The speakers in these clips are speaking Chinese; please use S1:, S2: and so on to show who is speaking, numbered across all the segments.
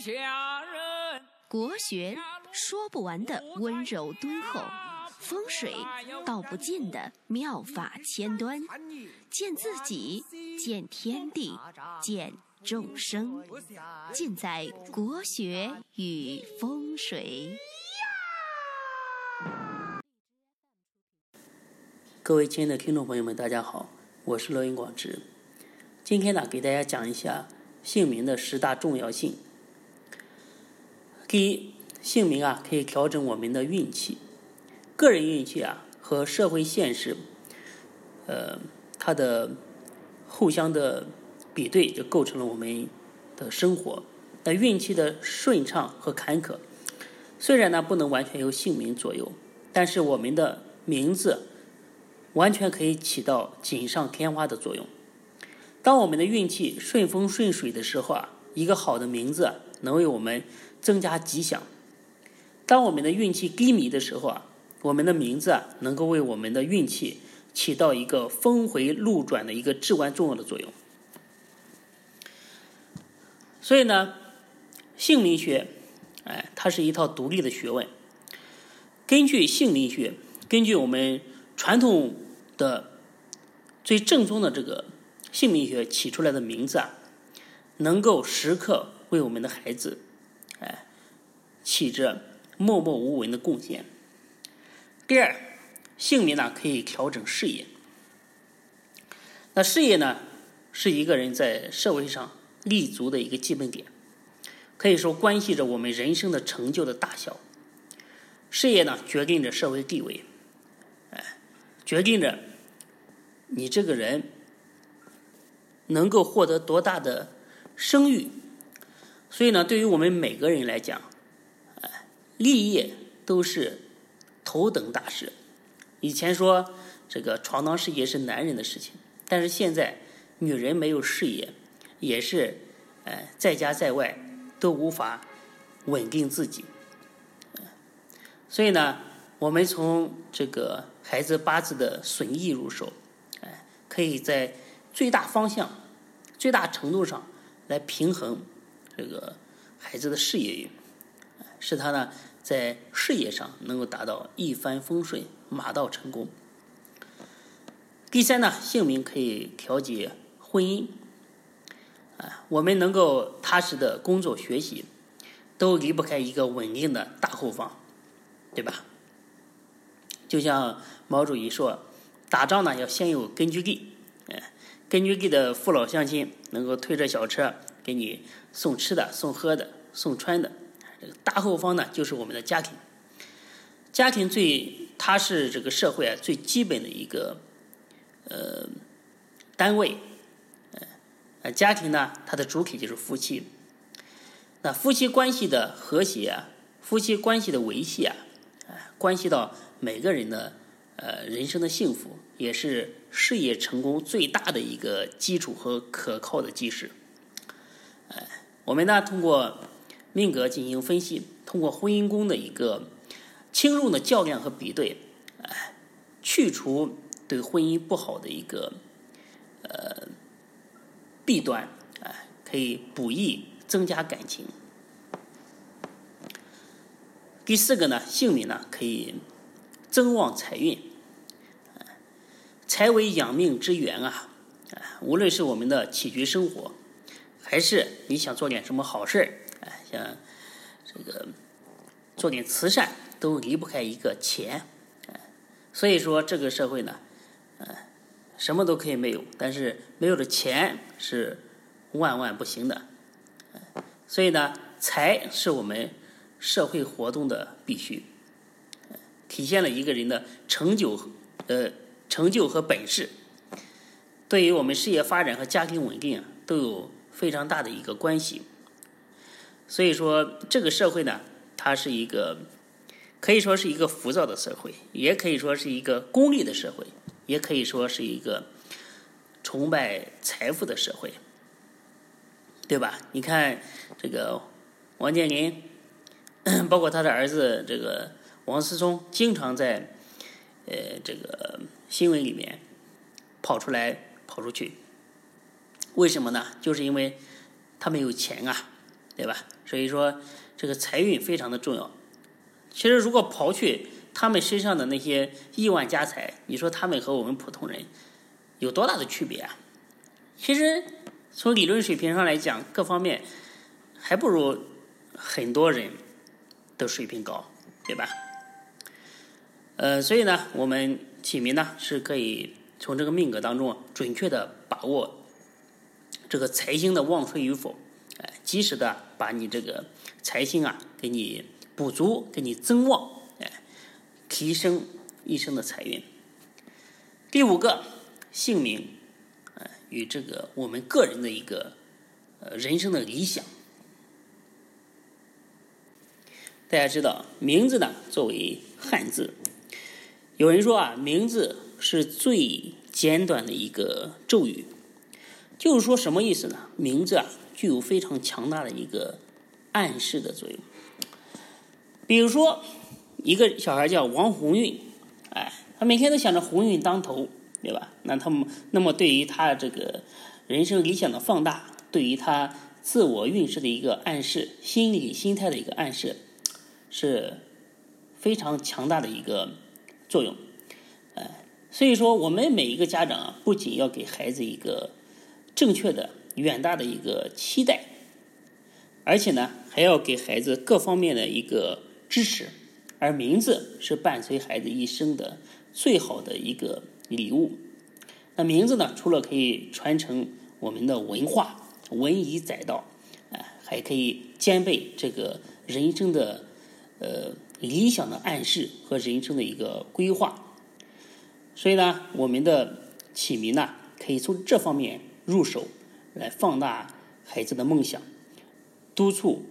S1: 下人。
S2: 国学说不完的温柔敦厚，风水道不尽的妙法千端，见自己，见天地，见众生，尽在国学与风水。
S3: 各位亲爱的听众朋友们，大家好，我是罗云广志。今天呢，给大家讲一下姓名的十大重要性。第一，姓名啊可以调整我们的运气，个人运气啊和社会现实，呃，它的互相的比对，就构成了我们的生活。那运气的顺畅和坎坷，虽然呢不能完全由姓名左右，但是我们的名字。完全可以起到锦上添花的作用。当我们的运气顺风顺水的时候啊，一个好的名字能为我们增加吉祥；当我们的运气低迷的时候啊，我们的名字啊能够为我们的运气起到一个峰回路转的一个至关重要的作用。所以呢，姓名学，哎，它是一套独立的学问。根据姓名学，根据我们。传统的最正宗的这个姓名学起出来的名字啊，能够时刻为我们的孩子，起着默默无闻的贡献。第二，姓名呢可以调整事业。那事业呢是一个人在社会上立足的一个基本点，可以说关系着我们人生的成就的大小。事业呢决定着社会地位。哎决定着你这个人能够获得多大的声誉，所以呢，对于我们每个人来讲，立业都是头等大事。以前说这个闯荡世界是男人的事情，但是现在女人没有事业也是，哎，在家在外都无法稳定自己。所以呢，我们从这个。孩子八字的损益入手，哎，可以在最大方向、最大程度上来平衡这个孩子的事业运，使他呢在事业上能够达到一帆风顺、马到成功。第三呢，姓名可以调节婚姻，啊，我们能够踏实的工作学习，都离不开一个稳定的大后方，对吧？就像毛主席说：“打仗呢要先有根据地，哎，根据地的父老乡亲能够推着小车给你送吃的、送喝的、送穿的。这个大后方呢就是我们的家庭，家庭最它是这个社会啊最基本的一个呃单位，呃，家庭呢它的主体就是夫妻。那夫妻关系的和谐啊，夫妻关系的维系啊，哎，关系到。”每个人的呃人生的幸福，也是事业成功最大的一个基础和可靠的基石。哎，我们呢通过命格进行分析，通过婚姻宫的一个轻重的较量和比对，哎，去除对婚姻不好的一个呃弊端，哎，可以补益增加感情。第四个呢，姓名呢可以。增旺财运，财为养命之源啊！无论是我们的起居生活，还是你想做点什么好事儿，像这个做点慈善，都离不开一个钱。所以说，这个社会呢，什么都可以没有，但是没有了钱是万万不行的。所以呢，财是我们社会活动的必须。体现了一个人的成就，呃，成就和本事，对于我们事业发展和家庭稳定都有非常大的一个关系。所以说，这个社会呢，它是一个可以说是一个浮躁的社会，也可以说是一个功利的社会，也可以说是一个崇拜财富的社会，对吧？你看这个王健林，包括他的儿子这个。王思聪经常在，呃，这个新闻里面跑出来、跑出去，为什么呢？就是因为他没有钱啊，对吧？所以说这个财运非常的重要。其实如果刨去他们身上的那些亿万家财，你说他们和我们普通人有多大的区别啊？其实从理论水平上来讲，各方面还不如很多人的水平高，对吧？呃，所以呢，我们起名呢是可以从这个命格当中准确的把握这个财星的旺衰与否，及时的把你这个财星啊给你补足，给你增旺，哎，提升一生的财运。第五个，姓名，呃，与这个我们个人的一个呃人生的理想。大家知道，名字呢作为汉字。有人说啊，名字是最简短的一个咒语，就是说什么意思呢？名字啊，具有非常强大的一个暗示的作用。比如说，一个小孩叫王鸿运，哎，他每天都想着鸿运当头，对吧？那他们那么对于他这个人生理想的放大，对于他自我运势的一个暗示，心理心态的一个暗示，是非常强大的一个。作用，哎，所以说我们每一个家长啊，不仅要给孩子一个正确的、远大的一个期待，而且呢，还要给孩子各方面的一个支持。而名字是伴随孩子一生的最好的一个礼物。那名字呢，除了可以传承我们的文化、文以载道，哎，还可以兼备这个人生的呃。理想的暗示和人生的一个规划，所以呢，我们的起名呢，可以从这方面入手，来放大孩子的梦想，督促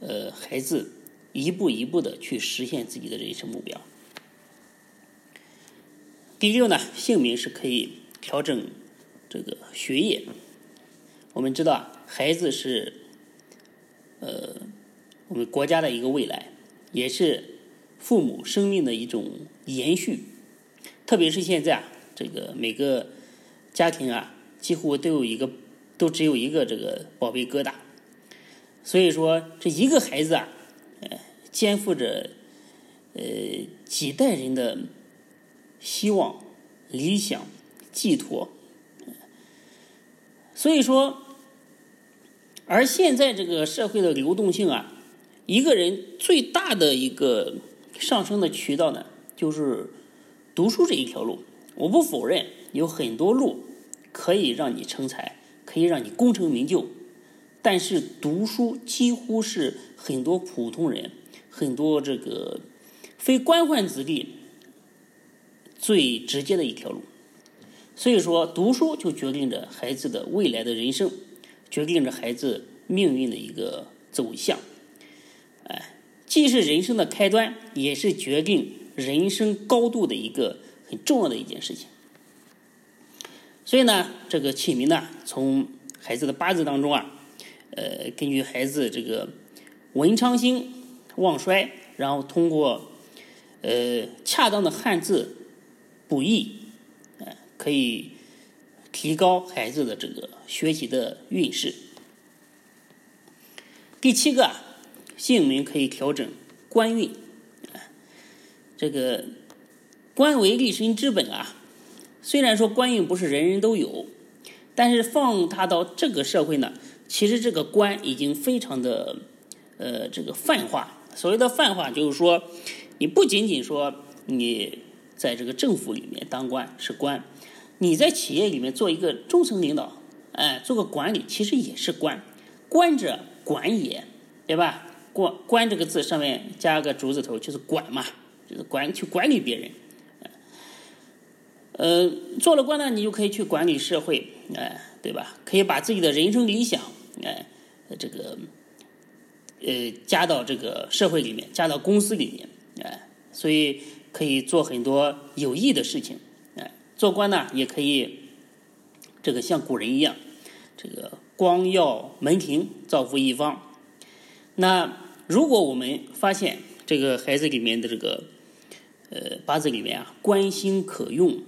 S3: 呃孩子一步一步的去实现自己的人生目标。第六呢，姓名是可以调整这个学业。我们知道，孩子是呃我们国家的一个未来。也是父母生命的一种延续，特别是现在啊，这个每个家庭啊，几乎都有一个，都只有一个这个宝贝疙瘩，所以说这一个孩子啊，呃，肩负着呃几代人的希望、理想、寄托，所以说，而现在这个社会的流动性啊。一个人最大的一个上升的渠道呢，就是读书这一条路。我不否认有很多路可以让你成才，可以让你功成名就，但是读书几乎是很多普通人、很多这个非官宦子弟最直接的一条路。所以说，读书就决定着孩子的未来的人生，决定着孩子命运的一个走向。哎，既是人生的开端，也是决定人生高度的一个很重要的一件事情。所以呢，这个起名呢，从孩子的八字当中啊，呃，根据孩子这个文昌星旺衰，然后通过呃恰当的汉字补益，呃，可以提高孩子的这个学习的运势。第七个。姓名可以调整官运，这个官为立身之本啊。虽然说官运不是人人都有，但是放他到这个社会呢，其实这个官已经非常的呃这个泛化。所谓的泛化，就是说你不仅仅说你在这个政府里面当官是官，你在企业里面做一个中层领导，哎，做个管理，其实也是官。官者管也，对吧？官官这个字上面加个竹字头，就是管嘛，就是管去管理别人。呃，做了官呢，你就可以去管理社会，哎，对吧？可以把自己的人生理想，哎，这个呃加到这个社会里面，加到公司里面，哎，所以可以做很多有益的事情，哎，做官呢也可以这个像古人一样，这个光耀门庭，造福一方。那如果我们发现这个孩子里面的这个呃八字里面啊官星可用，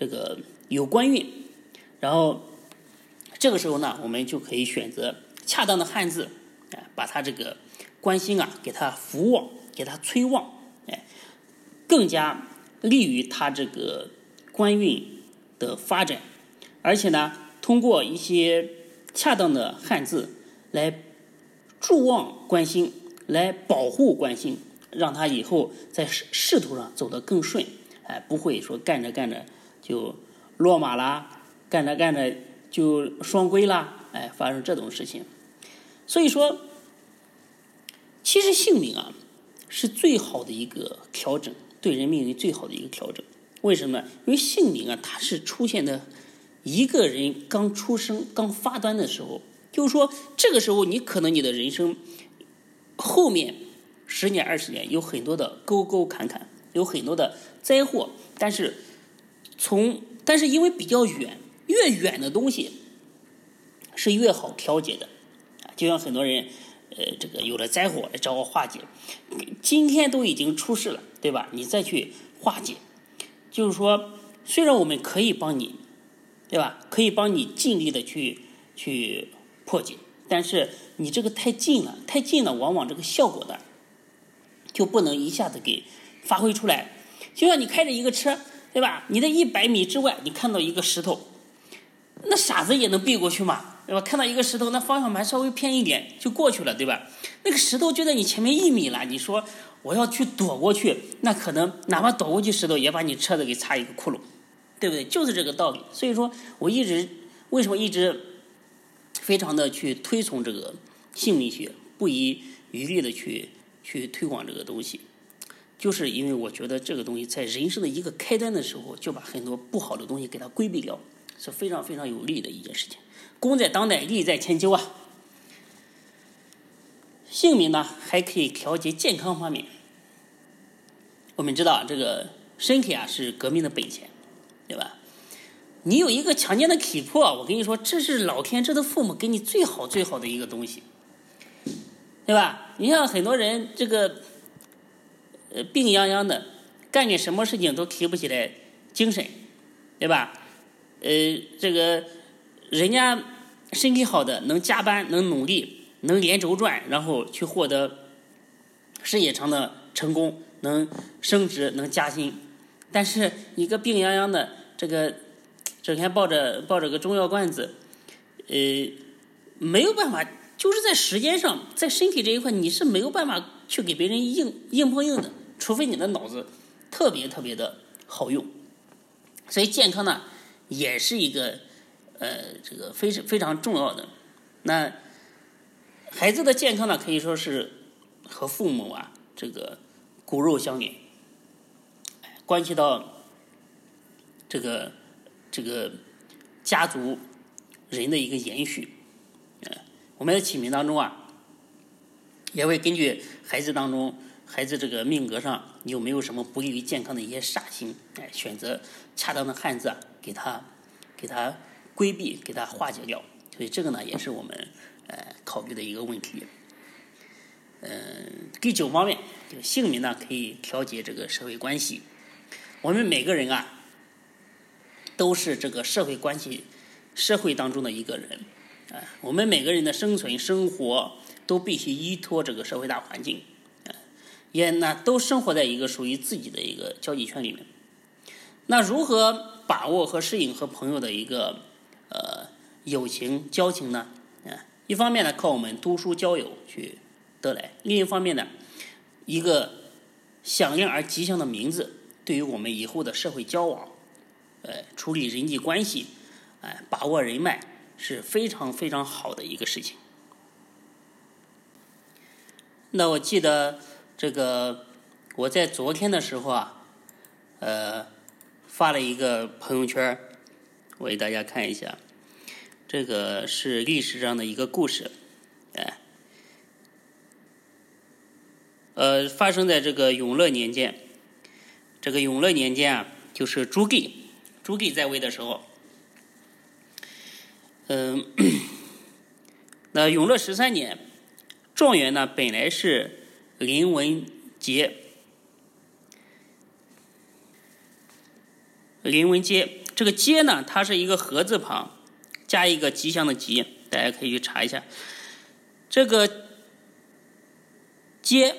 S3: 这个有官运，然后这个时候呢，我们就可以选择恰当的汉字，把他这个官星啊给他扶旺，给他催旺，哎，更加利于他这个官运的发展。而且呢，通过一些恰当的汉字来助旺官星，来保护官星，让他以后在仕仕途上走得更顺，哎，不会说干着干着就落马啦，干着干着就双规啦，哎，发生这种事情。所以说，其实姓名啊是最好的一个调整，对人命运最好的一个调整。为什么？因为姓名啊，它是出现的。一个人刚出生、刚发端的时候，就是说，这个时候你可能你的人生后面十年、二十年有很多的沟沟坎坎，有很多的灾祸。但是从但是因为比较远，越远的东西是越好调节的。就像很多人呃，这个有了灾祸来找我化解，今天都已经出事了，对吧？你再去化解，就是说，虽然我们可以帮你。对吧？可以帮你尽力的去去破解，但是你这个太近了，太近了，往往这个效果的就不能一下子给发挥出来。就像你开着一个车，对吧？你在一百米之外，你看到一个石头，那傻子也能避过去嘛，对吧？看到一个石头，那方向盘稍微偏一点就过去了，对吧？那个石头就在你前面一米了，你说我要去躲过去，那可能哪怕躲过去，石头也把你车子给擦一个窟窿。对不对？就是这个道理。所以说，我一直为什么一直非常的去推崇这个姓名学，不遗余力的去去推广这个东西，就是因为我觉得这个东西在人生的一个开端的时候，就把很多不好的东西给它规避掉，是非常非常有利的一件事情。功在当代，利在千秋啊！姓名呢，还可以调节健康方面。我们知道，这个身体啊，是革命的本钱。对吧？你有一个强健的体魄，我跟你说，这是老天这的父母给你最好最好的一个东西，对吧？你像很多人这个，呃，病殃殃的，干点什么事情都提不起来精神，对吧？呃，这个人家身体好的，能加班，能努力，能连轴转，然后去获得事业上的成功，能升职，能加薪，但是一个病殃殃的。这个整天抱着抱着个中药罐子，呃，没有办法，就是在时间上，在身体这一块，你是没有办法去给别人硬硬碰硬的，除非你的脑子特别特别的好用。所以健康呢，也是一个呃这个非常非常重要的。那孩子的健康呢，可以说是和父母啊这个骨肉相连，关系到。这个这个家族人的一个延续，我们在起名当中啊，也会根据孩子当中孩子这个命格上有没有什么不利于健康的一些煞星，哎，选择恰当的汉字啊，给他给他规避，给他化解掉。所以这个呢，也是我们呃考虑的一个问题。嗯，第九方面，这个姓名呢可以调节这个社会关系。我们每个人啊。都是这个社会关系、社会当中的一个人，啊，我们每个人的生存、生活都必须依托这个社会大环境，也呢都生活在一个属于自己的一个交际圈里面。那如何把握和适应和朋友的一个呃友情交情呢？啊，一方面呢靠我们读书交友去得来，另一方面呢，一个响亮而吉祥的名字对于我们以后的社会交往。呃，处理人际关系，哎，把握人脉是非常非常好的一个事情。那我记得这个我在昨天的时候啊，呃，发了一个朋友圈我给大家看一下。这个是历史上的一个故事，哎，呃，发生在这个永乐年间。这个永乐年间啊，就是朱棣。朱棣在位的时候，嗯，那永乐十三年，状元呢本来是林文杰，林文杰这个杰呢，它是一个禾字旁加一个吉祥的吉，大家可以去查一下。这个接，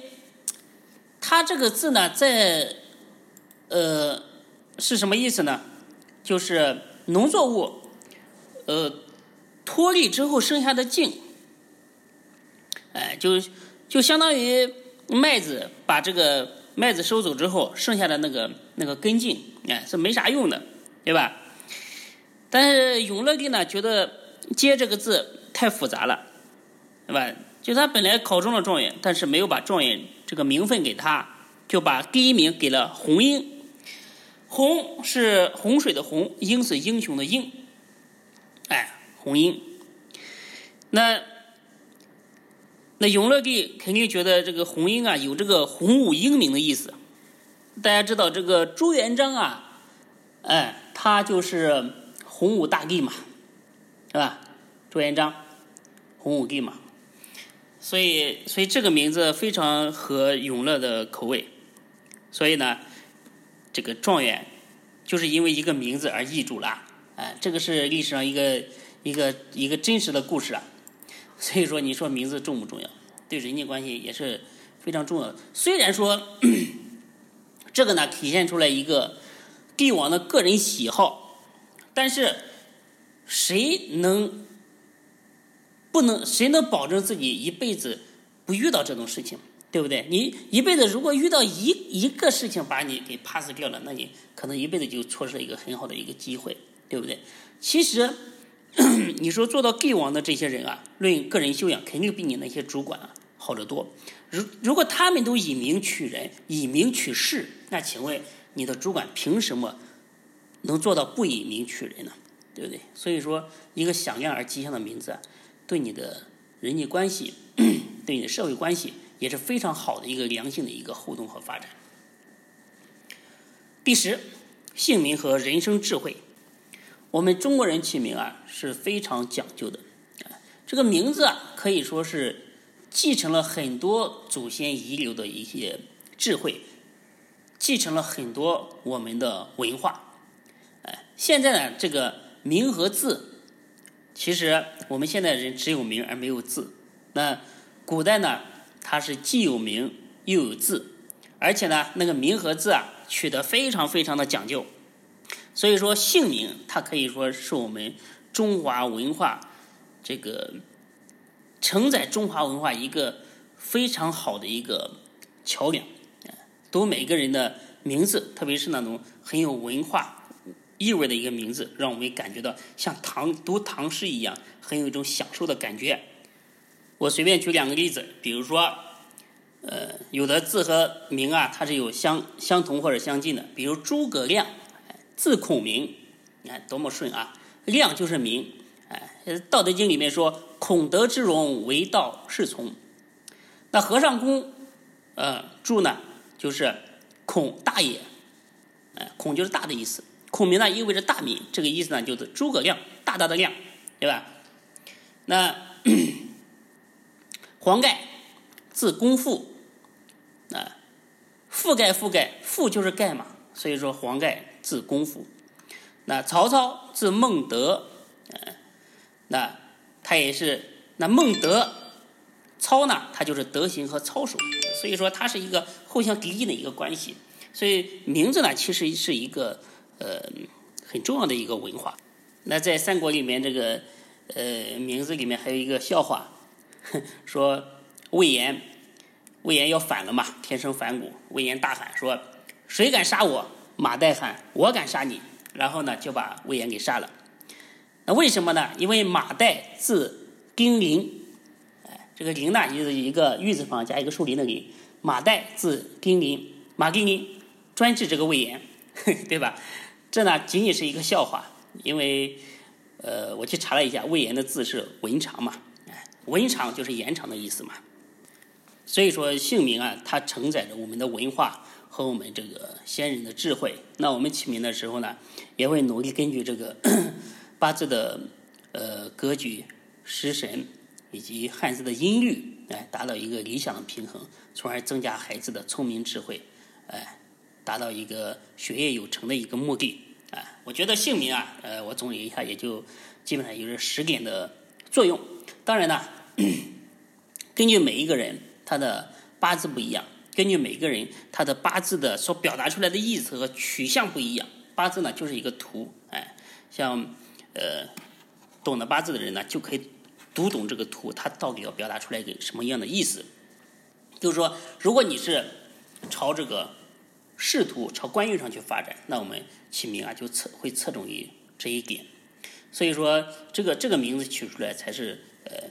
S3: 它这个字呢，在呃是什么意思呢？就是农作物呃脱粒之后剩下的茎，哎，就就相当于麦子把这个麦子收走之后剩下的那个那个根茎，哎，是没啥用的，对吧？但是永乐帝呢，觉得“接”这个字太复杂了，对吧？就他本来考中了状元，但是没有把状元这个名分给他，就把第一名给了洪英。洪是洪水的洪，英是英雄的英，哎，洪英。那那永乐帝肯定觉得这个洪英啊有这个洪武英明的意思。大家知道这个朱元璋啊，哎，他就是洪武大帝嘛，是吧？朱元璋，洪武帝嘛。所以，所以这个名字非常合永乐的口味。所以呢，这个状元就是因为一个名字而易主了。哎，这个是历史上一个一个一个真实的故事啊。所以说，你说名字重不重要？对人际关系也是非常重要的。虽然说这个呢，体现出来一个帝王的个人喜好，但是谁能？不能，谁能保证自己一辈子不遇到这种事情，对不对？你一辈子如果遇到一一个事情把你给 pass 掉了，那你可能一辈子就错失了一个很好的一个机会，对不对？其实 你说做到帝王的这些人啊，论个人修养，肯定比你那些主管啊好得多。如如果他们都以名取人，以名取事，那请问你的主管凭什么能做到不以名取人呢？对不对？所以说，一个响亮而吉祥的名字。对你的人际关系，对你的社会关系也是非常好的一个良性的一个互动和发展。第十，姓名和人生智慧。我们中国人起名啊是非常讲究的，这个名字啊可以说是继承了很多祖先遗留的一些智慧，继承了很多我们的文化。哎，现在呢，这个名和字。其实我们现在人只有名而没有字，那古代呢，它是既有名又有字，而且呢，那个名和字啊取得非常非常的讲究。所以说姓名，它可以说是我们中华文化这个承载中华文化一个非常好的一个桥梁。读每个人的名字，特别是那种很有文化。意味的一个名字，让我们感觉到像唐读唐诗一样，很有一种享受的感觉。我随便举两个例子，比如说，呃，有的字和名啊，它是有相相同或者相近的。比如诸葛亮，字孔明，你看多么顺啊！亮就是明，哎，《道德经》里面说：“孔德之容，为道是从。”那和尚公，呃，注呢，就是孔大也，哎，孔就是大的意思。孔明呢，意味着大名，这个意思呢，就是诸葛亮，大大的亮，对吧？那 黄盖，字公父，啊，覆盖覆盖，覆就是盖嘛，所以说黄盖字公父。那曹操字孟德，呃，那他也是那孟德，操呢，他就是德行和操守，所以说他是一个互相敌意的一个关系。所以名字呢，其实是一个。呃，很重要的一个文化。那在三国里面，这个呃名字里面还有一个笑话，说魏延，魏延要反了嘛，天生反骨。魏延大喊说：“谁敢杀我？”马岱喊：“我敢杀你。”然后呢，就把魏延给杀了。那为什么呢？因为马岱字丁林，哎，这个林呢就是一个玉字旁加一个树林的林。马岱字丁林，马丁林专治这个魏延，对吧？这呢仅仅是一个笑话，因为，呃，我去查了一下，魏延的字是文长嘛，哎，文长就是延长的意思嘛。所以说姓名啊，它承载着我们的文化和我们这个先人的智慧。那我们起名的时候呢，也会努力根据这个 八字的呃格局、食神以及汉字的音律，哎，达到一个理想的平衡，从而增加孩子的聪明智慧，哎。达到一个学业有成的一个目的啊！我觉得姓名啊，呃，我总结一下，也就基本上有这十点的作用。当然呢，根据每一个人他的八字不一样，根据每个人他的八字的所表达出来的意思和取向不一样，八字呢就是一个图，哎，像呃懂得八字的人呢就可以读懂这个图，它到底要表达出来一个什么样的意思。就是说，如果你是朝这个仕途、朝官运上去发展，那我们起名啊就侧会侧重于这一点。所以说，这个这个名字取出来才是呃，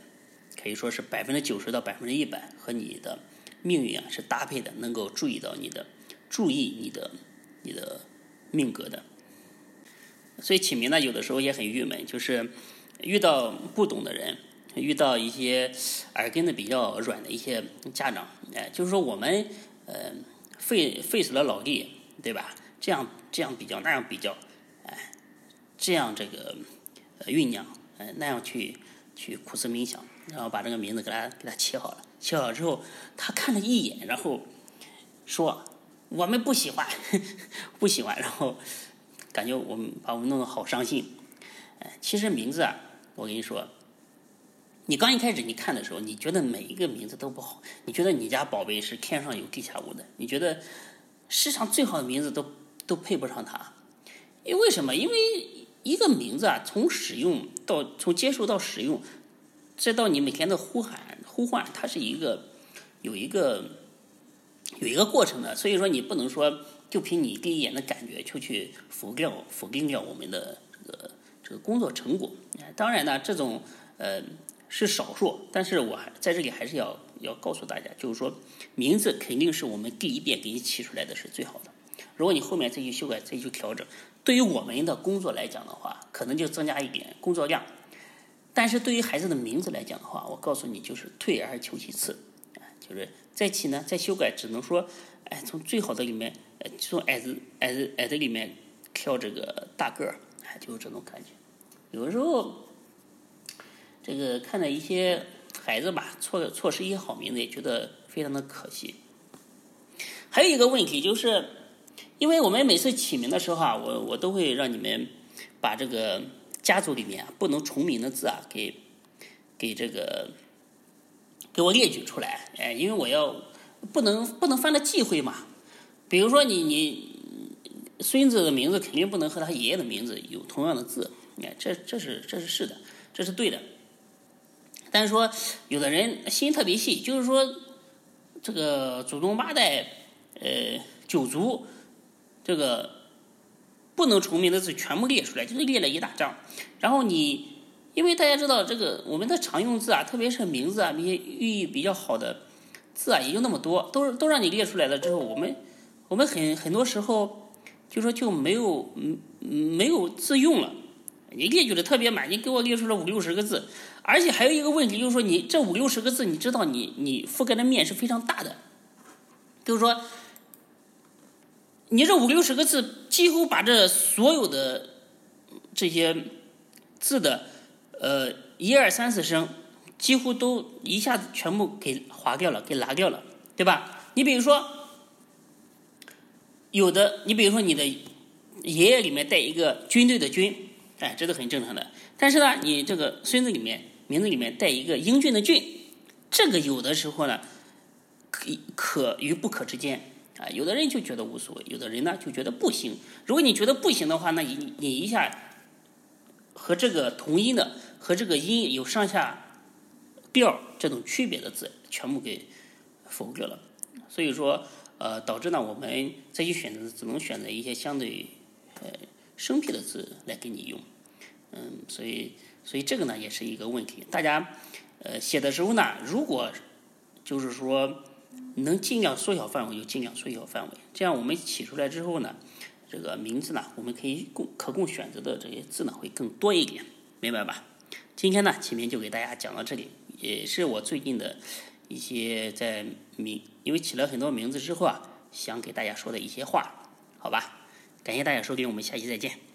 S3: 可以说是百分之九十到百分之一百和你的命运啊是搭配的，能够注意到你的注意你的你的命格的。所以起名呢，有的时候也很郁闷，就是遇到不懂的人，遇到一些耳根子比较软的一些家长，哎，就是说我们呃费费死了脑力，对吧？这样这样比较，那样比较，哎，这样这个。酝酿，呃，那样去去苦思冥想，然后把这个名字给他给他起好了。起好之后，他看了一眼，然后说：“我们不喜欢，不喜欢。”然后感觉我们把我们弄得好伤心。哎，其实名字啊，我跟你说，你刚一开始你看的时候，你觉得每一个名字都不好，你觉得你家宝贝是天上有地下无的，你觉得世上最好的名字都都配不上他，因为什么？因为。一个名字啊，从使用到从接受到使用，再到你每天的呼喊呼唤，它是一个有一个有一个过程的。所以说，你不能说就凭你第一眼的感觉就去否掉否定掉我们的这个这个工作成果。当然呢，这种呃是少数，但是我还在这里还是要要告诉大家，就是说名字肯定是我们第一遍给你起出来的是最好的。如果你后面再去修改再去调整。对于我们的工作来讲的话，可能就增加一点工作量；但是对于孩子的名字来讲的话，我告诉你，就是退而求其次，就是再起呢，再修改，只能说，哎，从最好的里面，从矮子、矮子、矮子里面挑这个大个儿，哎，就是这种感觉。有的时候，这个看到一些孩子吧，错错失一些好名字，也觉得非常的可惜。还有一个问题就是。因为我们每次起名的时候啊，我我都会让你们把这个家族里面不能重名的字啊，给给这个给我列举出来。哎，因为我要不能不能犯了忌讳嘛。比如说你你孙子的名字肯定不能和他爷爷的名字有同样的字，哎，这这是这是是的，这是对的。但是说有的人心特别细，就是说这个祖宗八代呃九族。这个不能重名的字全部列出来，就是列了一大张。然后你，因为大家知道这个我们的常用字啊，特别是名字啊，那些寓意比较好的字啊，也就那么多，都都让你列出来了之后，我们我们很很多时候就说就没有嗯没有字用了。你列举的特别满，你给我列出了五六十个字，而且还有一个问题就是说，你这五六十个字，你知道你你覆盖的面是非常大的，就是说。你这五六十个字，几乎把这所有的这些字的呃一二三四声，几乎都一下子全部给划掉了，给拿掉了，对吧？你比如说，有的，你比如说你的爷爷里面带一个军队的军，哎，这都很正常的。但是呢，你这个孙子里面名字里面带一个英俊的俊，这个有的时候呢，可可与不可之间。啊，有的人就觉得无所谓，有的人呢就觉得不行。如果你觉得不行的话，那你你一下和这个同音的和这个音有上下调这种区别的字全部给否决了。所以说，呃，导致呢我们再去选择只能选择一些相对呃生僻的字来给你用。嗯，所以所以这个呢也是一个问题。大家呃写的时候呢，如果就是说。能尽量缩小范围就尽量缩小范围，这样我们起出来之后呢，这个名字呢，我们可以供可供选择的这些字呢会更多一点，明白吧？今天呢，前面就给大家讲到这里，也是我最近的一些在名，因为起了很多名字之后啊，想给大家说的一些话，好吧？感谢大家收听，我们下期再见。